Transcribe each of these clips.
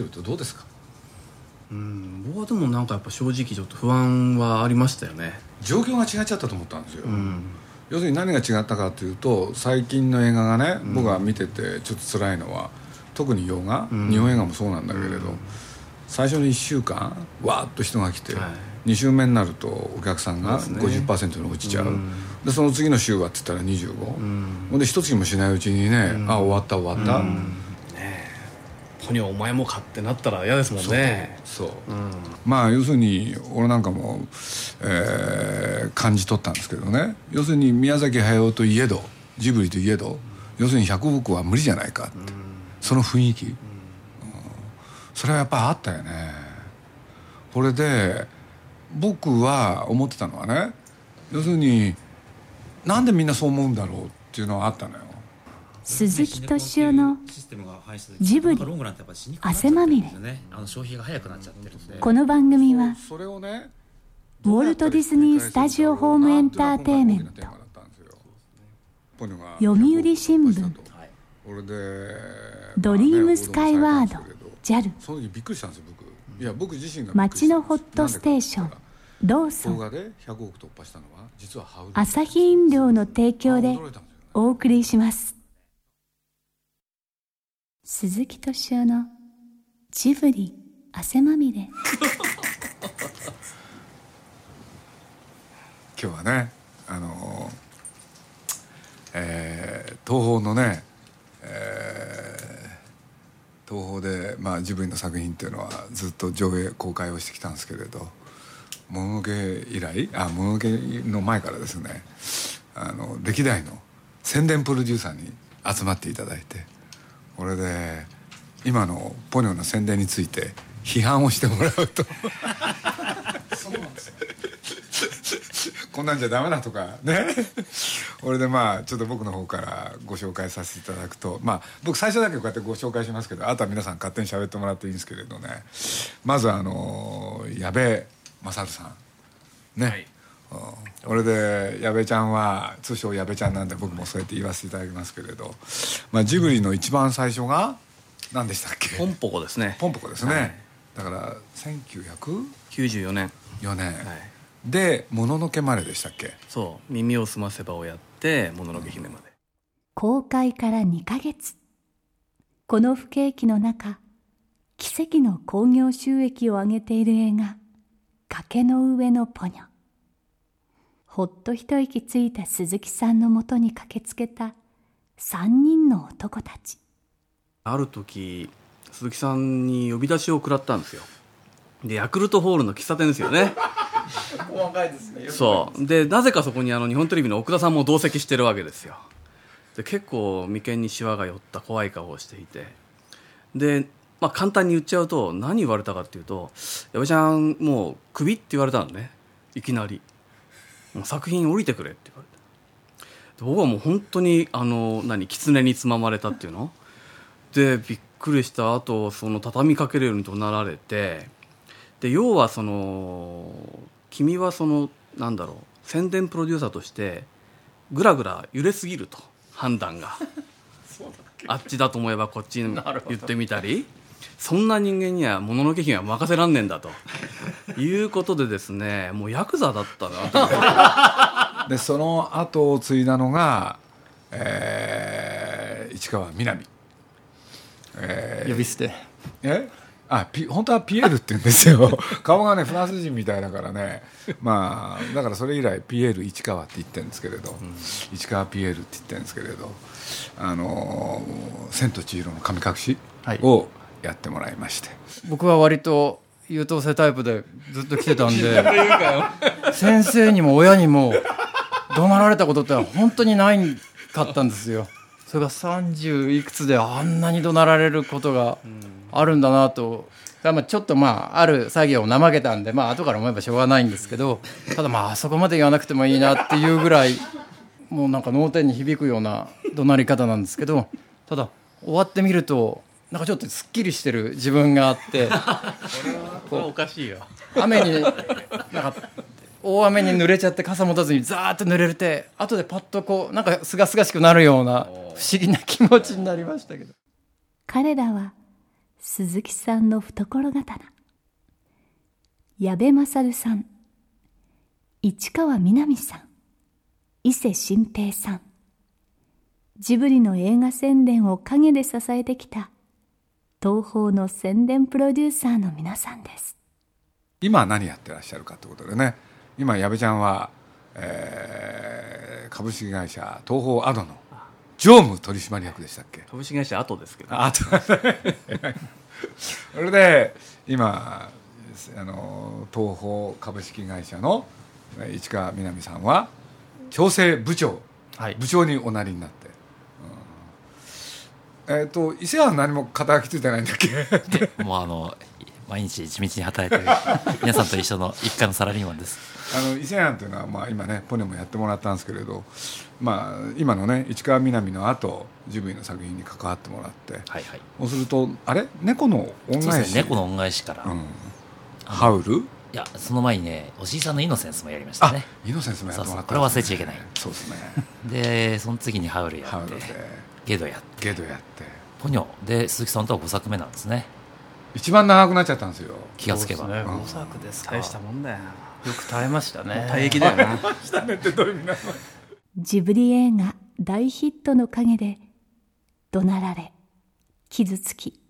てるとどうですか？うん僕はでもなんかやっぱ正直ちょっと不安はありましたよね。状況が違っちゃったと思ったんですよ、うん。要するに何が違ったかというと最近の映画がね、僕が見ててちょっと辛いのは特に洋画、ん。日本映画もそうなんだけれど、最初の1週間わーっと人が来て、はい。2週目になるとお客さんがそうですね。50%に落ちちゃう、うん。でその次の週はって言ったら25、うん。で一月もしないうちにね、あ終わった終わった、ポニョお前もかってなったら嫌ですもんね。そう、うん。まあ要するに俺なんかも、えー感じ取ったんですけどね。要するに宮崎駿といえどジブリといえど要するに百億は無理じゃないかって、その雰囲気、うん。それはやっぱりあったよね。これで僕は思ってたのはね要するになんでみんなそう思うんだろうっていうのはあったのよ鈴木敏夫のジブリ汗まみれ。あの消費が早くなっちゃってるんでこの番組はそれをねウォルト・ディズニー・スタジオ・ホーム・エンターテイメント読売新聞。ドリームスカイワード JAL その時びっくりしたんですよ僕。いや僕自身が街のホットステーションローソン動画で100億突破したのは実はハウルアサヒ飲料の提供でお送りします鈴木敏夫のジブリ汗まみれ。今日はねあのえー東宝のね、えー東宝で、まあ、ジブリの作品っていうのはずっと上映公開をしてきたんですけれど「もののけ」以来あもののけの前からですねあの歴代の宣伝プロデューサーに集まっていただいてこれで今のポニョの宣伝について批判をしてもらうと。こんなんじゃダメだとかね。これでまあちょっと僕の方からご紹介させていただくとまあ僕最初だけこうやってご紹介しますけどあとは皆さん勝手に喋ってもらっていいんですけれどね。まずあの矢部勝さん。ね、はいうん。これで矢部ちゃんは通称矢部ちゃんなんで僕もそうやって言わせていただきますけれど、まあ、ジブリの一番最初が何でしたっけ？ポンポコですね。ポンポコですね、はい。だから1904 94年。年、はい。で「もののけまで」でしたっけ？そう。耳をすませばをやってもののけ姫まで。公開から2ヶ月。この不景気の中奇跡の興行収益を上げている映画「崖の上のポニョ」ほっと一息ついた鈴木さんのもとに駆けつけた3人の男たち。ある時鈴木さんに呼び出しを食らったんですよ。でヤクルトホールの喫茶店ですよね。細かいですね。そう。でなぜかそこにあの日本テレビの奥田さんも同席してるわけですよ。で結構眉間にしわが寄った怖い顔をしていて。で、まあ、簡単に言っちゃうと何言われたかっていうと「矢部ちゃんもうクビ?」って言われたのね。いきなり「もう作品降りてくれ」って言われてで僕はもう本当にあの何狐につままれたっていうの？でびっくりした後その畳みかけるように怒鳴られて。で要はその君はそのなんだろう宣伝プロデューサーとしてぐらぐら揺れすぎると判断が。あっちだと思えばこっちに言ってみたりそんな人間にはもののけ姫は任せらんねえんだと。いうことでですねもうヤクザだったな でその後を継いだのが、えー市川みなみ。えー呼び捨て。え？あピ本当はピエールって言うんですよ。顔がねフランス人みたいだからね。まあだからそれ以来ピエール市川って言ってるんですけれど、市川ピエールって言ってるんですけれど。あのー千と千尋の神隠し」はい。をやってもらいまして、僕は割と優等生タイプでずっと来てたんで 先生にも親にも怒鳴られたことって本当にないかったんですよ。それが30いくつであんなに怒鳴られることがあるんだなと、まあちょっとまあある作業を怠けたんでまあ後から思えばしょうがないんですけどただまああそこまで言わなくてもいいなっていうぐらいもうなんか脳天に響くような怒鳴り方なんですけどただ終わってみるとなんかちょっとすっきりしてる自分があって これおかしいよ。雨になんか大雨に濡れちゃって傘持たずにザーッと濡れて後でパッとこうなんかすがすがしくなるような不思議な気持ちになりましたけど。彼らは鈴木さんの懐刀。矢部勝さん。市川みなみさん。伊勢新平さん。ジブリの映画宣伝を陰で支えてきた東宝の宣伝プロデューサーの皆さんです。今何やってらっしゃるかということでね。今矢部ちゃんは、えー株式会社東宝アドの常務取締役でしたっけ？株式会社後ですけど。あと それで今あの東宝株式会社のえー市川みなみさんは調整部長、はい。部長におなりになって、うんえっ、と伊勢は何も肩書きついてないんだっけ？もうあの毎日地道に働いてる 皆さんと一緒の一家のサラリーマンです。あの伊勢庵というのは、まあ、今ねポネもやってもらったんですけれど、まあ、今のね市川みなみの後ジブリの作品に関わってもらって。はいはい。そうするとあれ？猫の恩返し？ね猫の恩返しから、いうん、ハウル？やその前にねおじいさんのイノセンスもやりましたあねイノセンスもやってもらったそうそうこれ忘れちゃいけない。そうですね。でその次にハウルやって。ハウルでゲドやって。ゲドやって。ポニョ。で鈴木さんとは5作目なんですね。一番長くなっちゃったんですよ。気がつけば、ね。うん。5作です。か大したもんだよよく耐えましたね。大役だよな。ジブリ映画大ヒットの陰で怒鳴られ傷つき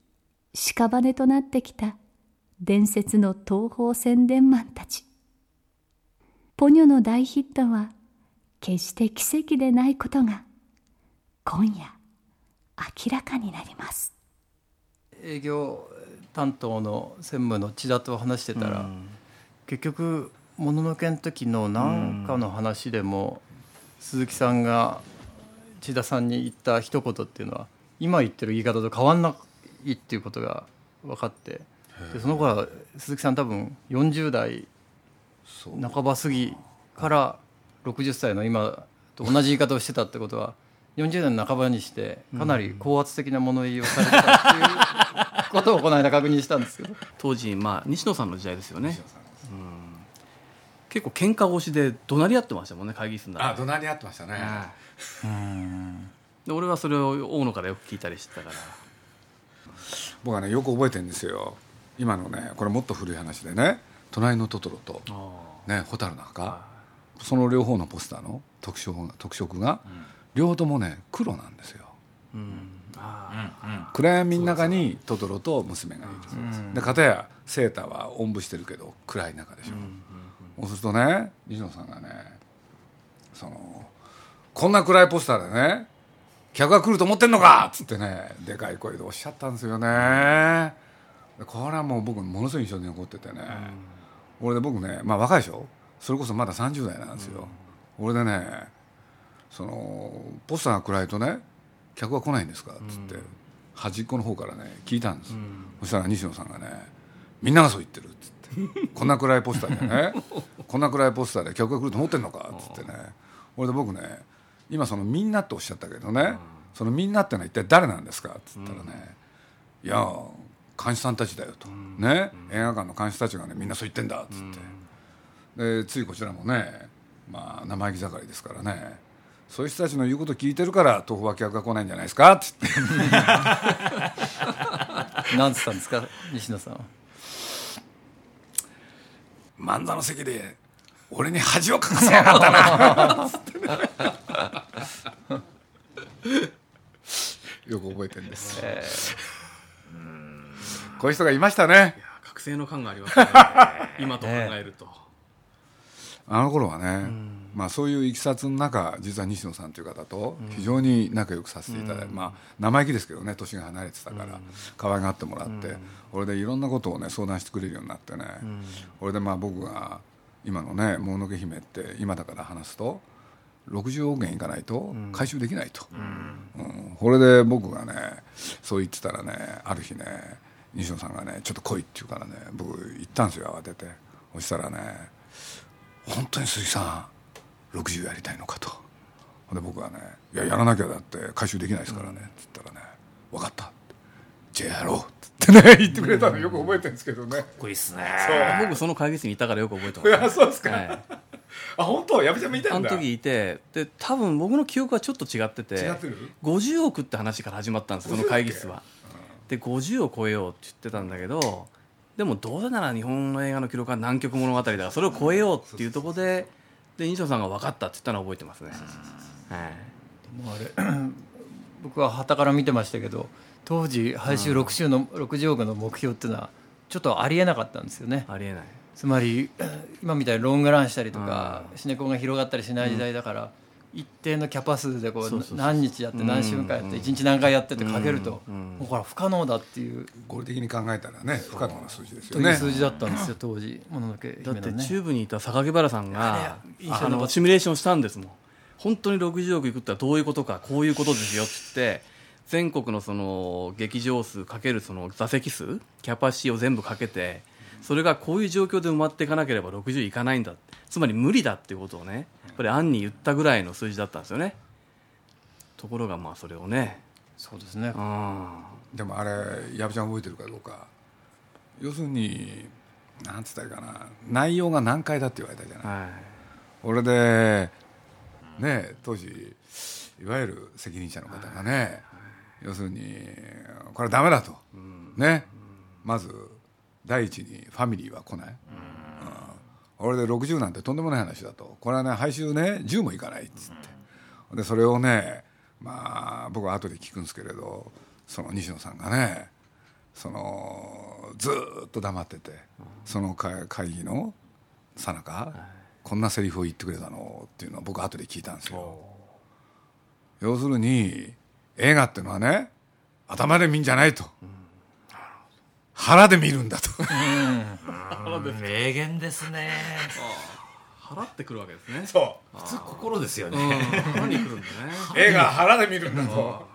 屍となってきた伝説の東宝宣伝マンたち。ポニョの大ヒットは決して奇跡でないことが今夜明らかになります。営業担当の専務の千田と話してたら、結局もののけの時の何かの話でも、鈴木さんが千田さんに言った一言っていうのは今言ってる言い方と変わんないっていうことが分かってでその頃は鈴木さん多分40代半ば過ぎから60歳の今と同じ言い方をしてたってことは40代の半ばにしてかなり高圧的な物言いをされてたっていうことをこの間確認したんですけど。当時まあ西野さんの時代ですよね。結構喧嘩腰で怒鳴り合ってましたもんね会議室の中で。あ怒鳴り合ってましたね。で俺はそれを大野からよく聞いたりしてたから。僕はねよく覚えてるんですよ。今のねこれもっと古い話でね「隣のトトロ」と「ね蛍の墓」その両方のポスターの特色が特色が、両方ともね黒なんですよ。暗闇の中にトトロと娘がいる、で片やセーターはおんぶしてるけど暗い中でしょ、そうするとね西野さんがねそのこんな暗いポスターでね客が来ると思ってんのか！っつってねでかい声でおっしゃったんですよね、でこれはもう僕ものすごい印象に残っててね、俺で僕ねまあ若いでしょ？それこそまだ30代なんですよ、俺でねそのポスターが暗いとね客は来ないんですか？っつって、端っこの方からね聞いたんです、そしたら西野さんがねみんながそう言ってる。っつって。こんな暗いポスターでね こんな暗いポスターで客が来ると思ってんのか？っつってね。俺で僕ね今そのみんなっておっしゃったけどね、そのみんなってのは一体誰なんですか？っつったらね、いや監視さんたちだよと、ね？映画館の監視たちがねみんなそう言ってんだ。っつって、でついこちらもねまあ生意気盛りですからねそういう人たちの言うこと聞いてるから東宝は客が来ないんじゃないですか？っつって 何つったんですか？西野さんは。漫座の席で俺に恥をかかせやがったな。よく覚えてるんです、こういう人がいましたね。覚醒の感がありますね。今と考えると、あの頃はね、まあ、そういういきさつの中実は西野さんという方と非常に仲良くさせていただいて、まあ、生意気ですけどね年が離れてたから可愛がってもらって、俺でいろんなことをね相談してくれるようになってね、俺でまあ僕が今のね「もののけ姫」って今だから話すと60億円いかないと回収できないと、うん。これで僕がねそう言ってたらねある日ね西野さんがね「ちょっと来い」って言うからね僕行ったんですよ慌てて。そしたらね「本当に鈴木さん60やりたいのか」と。で僕はね「いややらなきゃだって回収できないですからね」って言ったらね「分かった」じゃあやろう」ってね 言ってくれたのよく覚えてるんですけどね。かっこいいっすね。僕その会議室にいたからよく覚えてます。いやそうですか、はい。あ本当やべちゃんもいたんだ。あの時いてで多分僕の記憶はちょっと違ってて違ってる？50億って話から始まったんですその会議室は。で50を超えようって言ってたんだけどでもどうせなら日本の映画の記録は南極物語だからそれを超えようっていうところでで西野さんが分かったって言ったのは覚えてますね。はいあれ 僕は傍から見てましたけど当時配収6週の60億の目標っていうのはちょっとありえなかったんですよね。ありえない。つまり 今みたいにロングランしたりとかシネコンが広がったりしない時代だから、一定のキャパ数でこそう何日やって何週間やって一日何回やってってかけるともうこれは不可能だっていう。合理的に考えたらね不可能な数字ですというよね数字だったんですよ当時。もののけだって姫のねチューブにいた榊原さんがあのシミュレーションしたんですもん。本当に60億いくってのはどういうことかこういうことですよって言って全国のその劇場数かけるその座席数キャパシティを全部かけてそれがこういう状況で埋まっていかなければ60いかないんだつまり無理だっていうことをねやっぱり暗に言ったぐらいの数字だったんですよね。ところがまあそれをね。そうですね。うん。でもあれ矢部ちゃん覚えてるかどうか。要するになんつったらいいかな。内容が難解だって言われたじゃない、はい。俺でね当時いわゆる責任者の方がね、要するにこれはダメだと、ね。まず第一にファミリーは来ない、うん。俺で60なんてとんでもない話だと。これはね配収ね10もいかないっつって、でそれをねまあ僕は後で聞くんですけれどその西野さんがねそのずーっと黙ってて、その会会議のさなか、こんなセリフを言ってくれたのっていうのは僕後で聞いたんですよ。要するに映画っていうのはね頭で見んじゃないと、腹で見るんだと。名言ですね。払ってくるわけですね。そう。普通心ですよね。腹に来るんだね。映画は腹で見るんだと。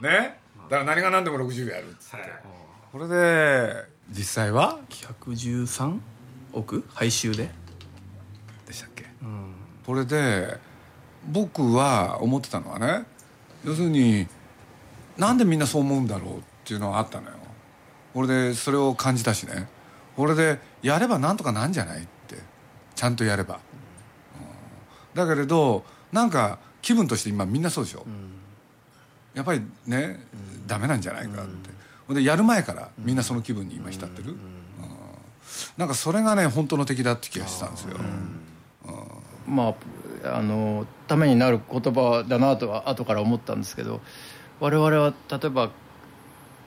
ね。だから何が何でも60やるっつって、これで実際は？113億配収で？でしたっけ、これで僕は思ってたのはね要するになんでみんなそう思うんだろうっていうのはあったのよ俺でそれを感じたしね。俺でやればなんとかなんじゃないって。ちゃんとやれば、うん。だけれどなんか気分として今みんなそうでしょ、やっぱりね、ダメなんじゃないかって、ほんでやる前からみんなその気分に今浸ってる、うん。なんかそれがね本当の敵だって気がしたんですよ、まああのためになる言葉だなとは後から思ったんですけど我々は例えば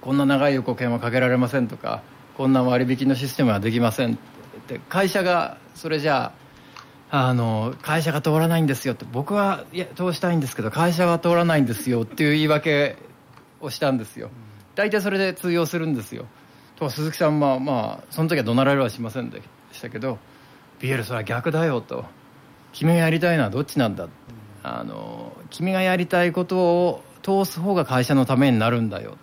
こんな長い横券はかけられませんとかこんな割引のシステムはできませんって。会社がそれじゃああの会社が通らないんですよって。僕はいや通したいんですけど会社は通らないんですよっていう言い訳をしたんですよ。大体それで通用するんですよ。と鈴木さんはまあその時は怒鳴られはしませんでしたけどビエルそれは逆だよと。君がやりたいのはどっちなんだ、あの君がやりたいことを通す方が会社のためになるんだよ。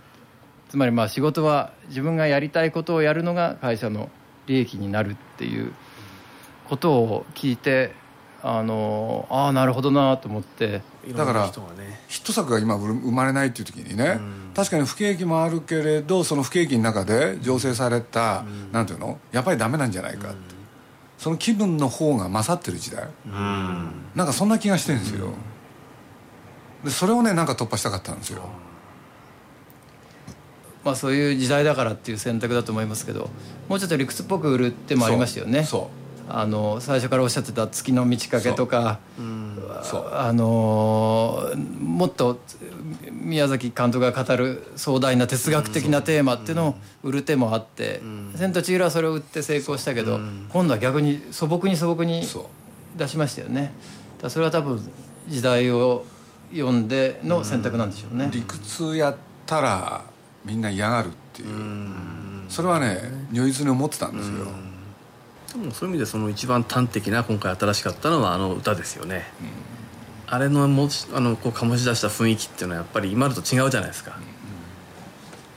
つまりまあ仕事は自分がやりたいことをやるのが会社の利益になるっていうことを聞いてあのああなるほどなと思って。だからヒット作が今生まれないっていう時にね、確かに不景気もあるけれどその不景気の中で醸成された、なんていうの？やっぱりダメなんじゃないかって、その気分の方が勝ってる時代、なんかそんな気がしてるんですよ、でそれをねなんか突破したかったんですよ、まあそういう時代だからっていう選択だと思いますけどもうちょっと理屈っぽく売るってもありましたよね。そう。あの最初からおっしゃってた月の満ち欠けとかそう。あのーもっと宮崎監督が語る壮大な哲学的なテーマっていうのを売る手もあって「千と千尋」はそれを売って成功したけど今度は逆に素朴に素朴に出しましたよね。だそれは多分時代を読んでの選択なんでしょうね、理屈やったらみんな嫌がるっていう。それはね如実に思ってたんですよ。でもそういう意味でその一番端的な今回新しかったのはあの歌ですよね、あれのもあのこう醸し出した雰囲気っていうのはやっぱり今のと違うじゃないですか、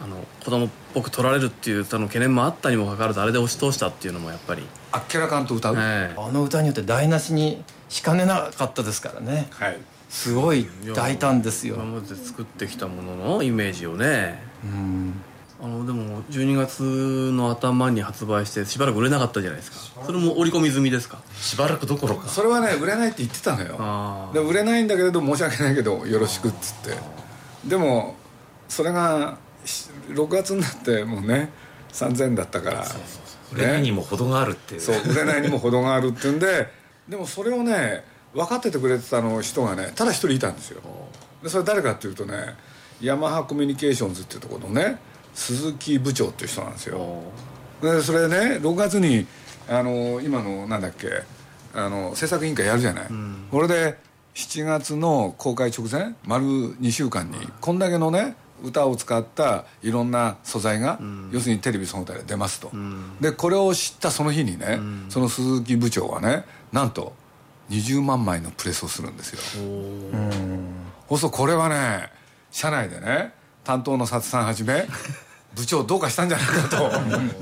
あの子供っぽく取られるっていう歌の懸念もあったにもかかわらずあれで押し通したっていうのもやっぱり、あっけらかんと歌う、ええ。あの歌によって台無しにしかねなかったですからね。はいすごい大胆ですよ。今まで作ってきたもののイメージをね。うん。あのでも12月の頭に発売してしばらく売れなかったじゃないですか。それも織り込み済みですか？しばらくどころか。それはね売れないって言ってたのよ。で売れないんだけれど申し訳ないけどよろしくっつって。でもそれがし6月になってもうね3000だったから。売れないにも程があるっていう。そう売れないにも程があるっていうんで。でもそれをね分かっててくれてたの人がねただ一人いたんですよ。でそれ誰かっていうとねヤマハコミュニケーションズっていうところのね鈴木部長っていう人なんですよ。でそれね6月にあの今のなんだっけあの制作委員会やるじゃない、これで7月の公開直前丸2週間にこんだけのね歌を使ったいろんな素材が、要するにテレビその他で出ますと、でこれを知ったその日にね、その鈴木部長はねなんと20万枚のプレスをするんですよ。そうするとこれはね社内でね担当の薩さんはじめ部長どうかしたんじゃないかと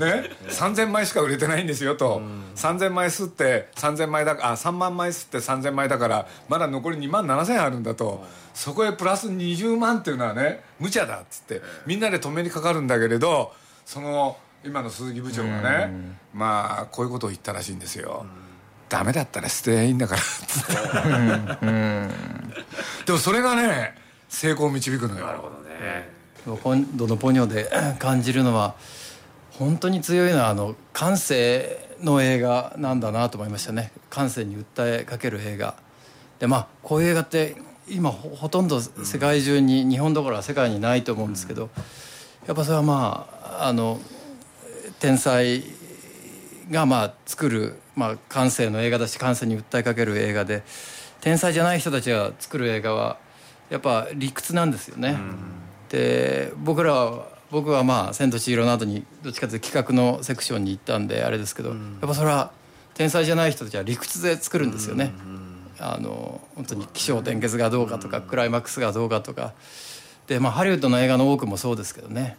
ね3000枚しか売れてないんですよと、3000枚吸って3000枚だあ3万枚吸って3000枚だからまだ残り2万7000あるんだと、そこへプラス20万っていうのはね無茶だっつってみんなで止めにかかるんだけれどその今の鈴木部長がね、まあこういうことを言ったらしいんですよ、ダメだったら捨てりゃいいんだから。つってでもそれがね成功を導くのよ。なるほどね。今度の「ポニョ」で 感じるのは本当に強いのはあの感性の映画なんだなと思いましたね。感性に訴えかける映画。でまあこういう映画って今ほほとんど世界中に、日本どころか世界にないと思うんですけどやっぱそれはまああの天才がまあ作る、まあ、感性の映画だし感性に訴えかける映画で天才じゃない人たちが作る映画はやっぱ理屈なんですよね。で僕らは僕はまあ「千と千尋」の後にどっちかというと企画のセクションに行ったんであれですけど、やっぱそれは天才じゃない人たちは理屈で作るんですよね。あの本当に起承転結がどうかとか、クライマックスがどうかとか。で、まあ、ハリウッドの映画の多くもそうですけどね、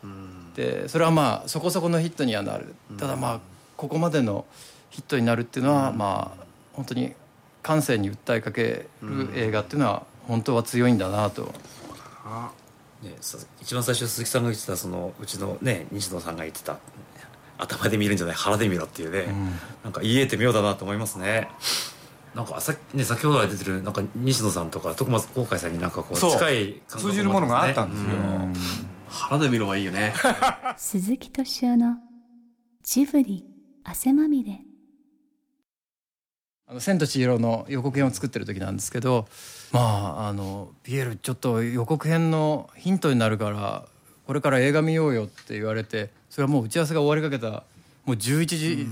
でそれはまあそこそこのヒットにはなる。ただまあここまでのヒットになるっていうのは、まあ本当に感性に訴えかける映画っていうのは本当は強いんだなと。ね、さ一番最初鈴木さんが言ってたそのうちのね西野さんが言ってた頭で見るんじゃない腹で見ろっていうね、なんか言い得て妙だなと思いますね。なんかさ、ね、先ほどから出てるなんか西野さんとか徳松航海さんになんかこうそう。近い感覚通じるものがあったんですよ、腹で見ろはいいよね。鈴木敏夫のジブリ汗まみれ。あの千と千尋の予告編を作ってる時なんですけどまああのピエールちょっと予告編のヒントになるからこれから映画見ようよって言われてそれはもう打ち合わせが終わりかけたもう11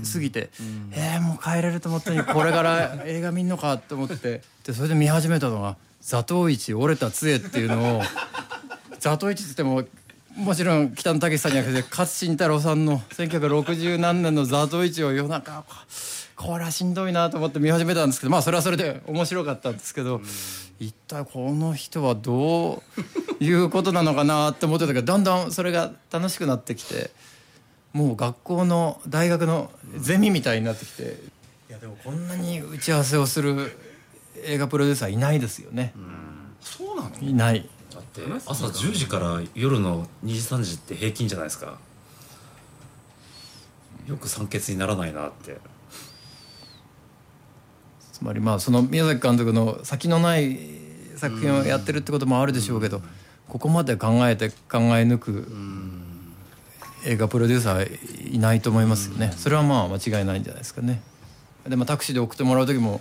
時過ぎて、えー、もう帰れると思ったのにこれから映画見んのかと思ってでそれで見始めたのが「座頭市折れた杖」っていうのを座頭市って言ってももちろん北野武さんじゃなくて勝新太郎さんの1960何年の座頭市を夜中これはしんどいなと思って見始めたんですけどまあそれはそれで面白かったんですけど一体この人はどういうことなのかなって思ってたけどだんだんそれが楽しくなってきてもう学校の大学のゼミみたいになってきていやでもこんなに打ち合わせをする映画プロデューサーいないですよね。そうなの？いないだって朝10時から夜の2時3時って平均じゃないですか。よく酸欠にならないなって。つまりまあその宮崎監督の先のない作品をやってるってこともあるでしょうけどここまで考えて考え抜く映画プロデューサーいないと思いますよね。それはまあ間違いないんじゃないですかね。でもタクシーで送ってもらう時も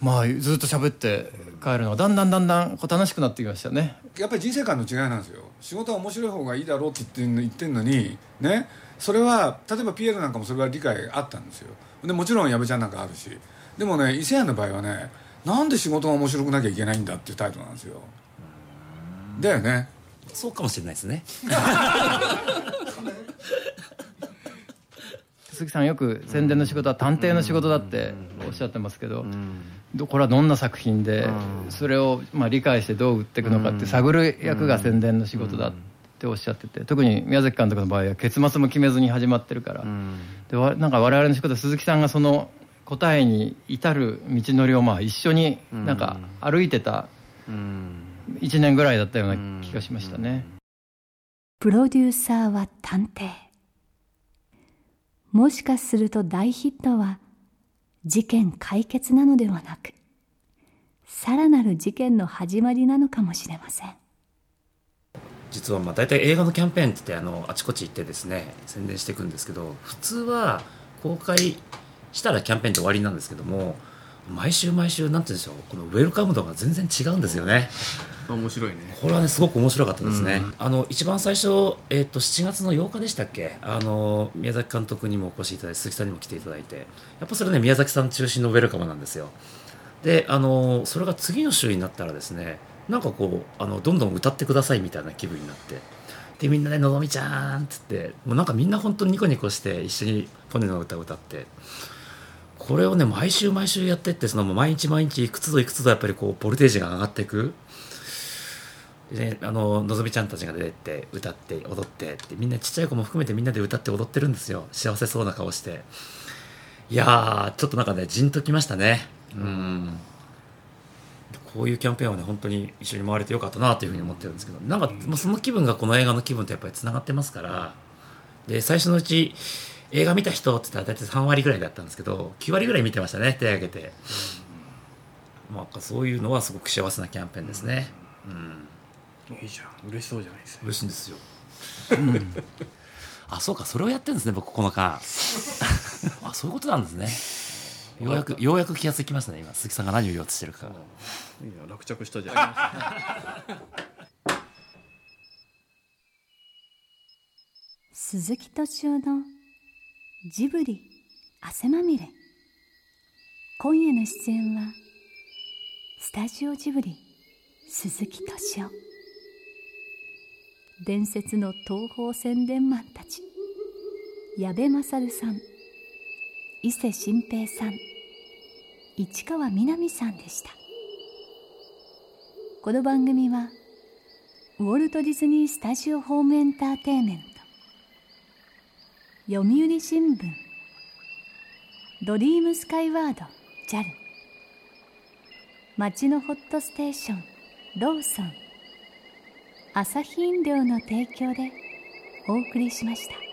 まあずっと喋って帰るのがだんだんだんだんこう楽しくなってきましたね。やっぱり人生観の違いなんですよ。仕事は面白い方がいいだろうって言ってんの言ってんのにね。それは例えばピエールなんかもそれは理解あったんですよ。でもちろん矢部ちゃんなんかあるし。でもね伊勢屋の場合はねなんで仕事が面白くなきゃいけないんだっていうタイプなんですよ。だよね。そうかもしれないですね。鈴木さんよく宣伝の仕事は探偵の仕事だっておっしゃってますけど、どこれはどんな作品で、それをまあ理解してどう売っていくのかって探る役が宣伝の仕事だっておっしゃってて特に宮崎監督の場合は結末も決めずに始まってるから、でわなんか我々の仕事は鈴木さんがその答えに至る道のりをまあ一緒になんか歩いてた1年ぐらいだったような気がしましたね。プロデューサーは探偵。もしかすると大ヒットは事件解決なのではなくさらなる事件の始まりなのかもしれません。実はまあ大体映画のキャンペーンってあのあちこち行ってですね宣伝していくんですけど普通は公開したらキャンペーンって終わりなんですけども毎週毎週なんて言うんでしょうこのウェルカム度が全然違うんですよね。面白いね。これはねすごく面白かったですね、あの一番最初、えー、と7月の8日でしたっけ？あの宮崎監督にもお越しいただいて鈴木さんにも来ていただいて。やっぱそれね宮崎さん中心のウェルカムなんですよ。であのそれが次の週になったらですねなんかこうあのどんどん歌ってくださいみたいな気分になって。でみんなで「のぞみちゃん」っつってもうなんかみんな本当にニコニコして一緒にポネの歌を歌って。これをね毎週毎週やってってその毎日毎日いくつぞいくつぞやっぱりこうボルテージが上がっていくであののぞみちゃんたちが出てって歌って踊ってってみんなちっちゃい子も含めてみんなで歌って踊ってるんですよ。幸せそうな顔して。いやーちょっとなんかねじんときましたね。うん。こういうキャンペーンはね本当に一緒に回れてよかったなというふうに思ってるんですけどなんかもうその気分がこの映画の気分とやっぱりつながってますからで最初のうち映画見た人って言ったら大体3割ぐらいだったんですけど9割ぐらい見てましたね手挙げて、まあ、そういうのはすごく幸せなキャンペーンですね、うんいいじゃん。嬉しそうじゃないですか嬉しいんですよ、あそうか。それをやってるんですね僕この間。あそういうことなんですね。ようやくようやく気がつきましたね今。鈴木さんが何を言おうとしてるかが。いや落着したじゃない鈴木敏夫のジブリ汗まみれ。今夜の出演はスタジオジブリ鈴木敏夫伝説の東宝宣伝マンたち。矢部勝さん。伊勢新平さん。市川みなみさんでした。この番組はウォルト・ディズニー・スタジオ・ホーム・エンターテインメント。読売新聞。ドリームスカイワード JAL 町のホットステーションローソン。朝日飲料の提供でお送りしました。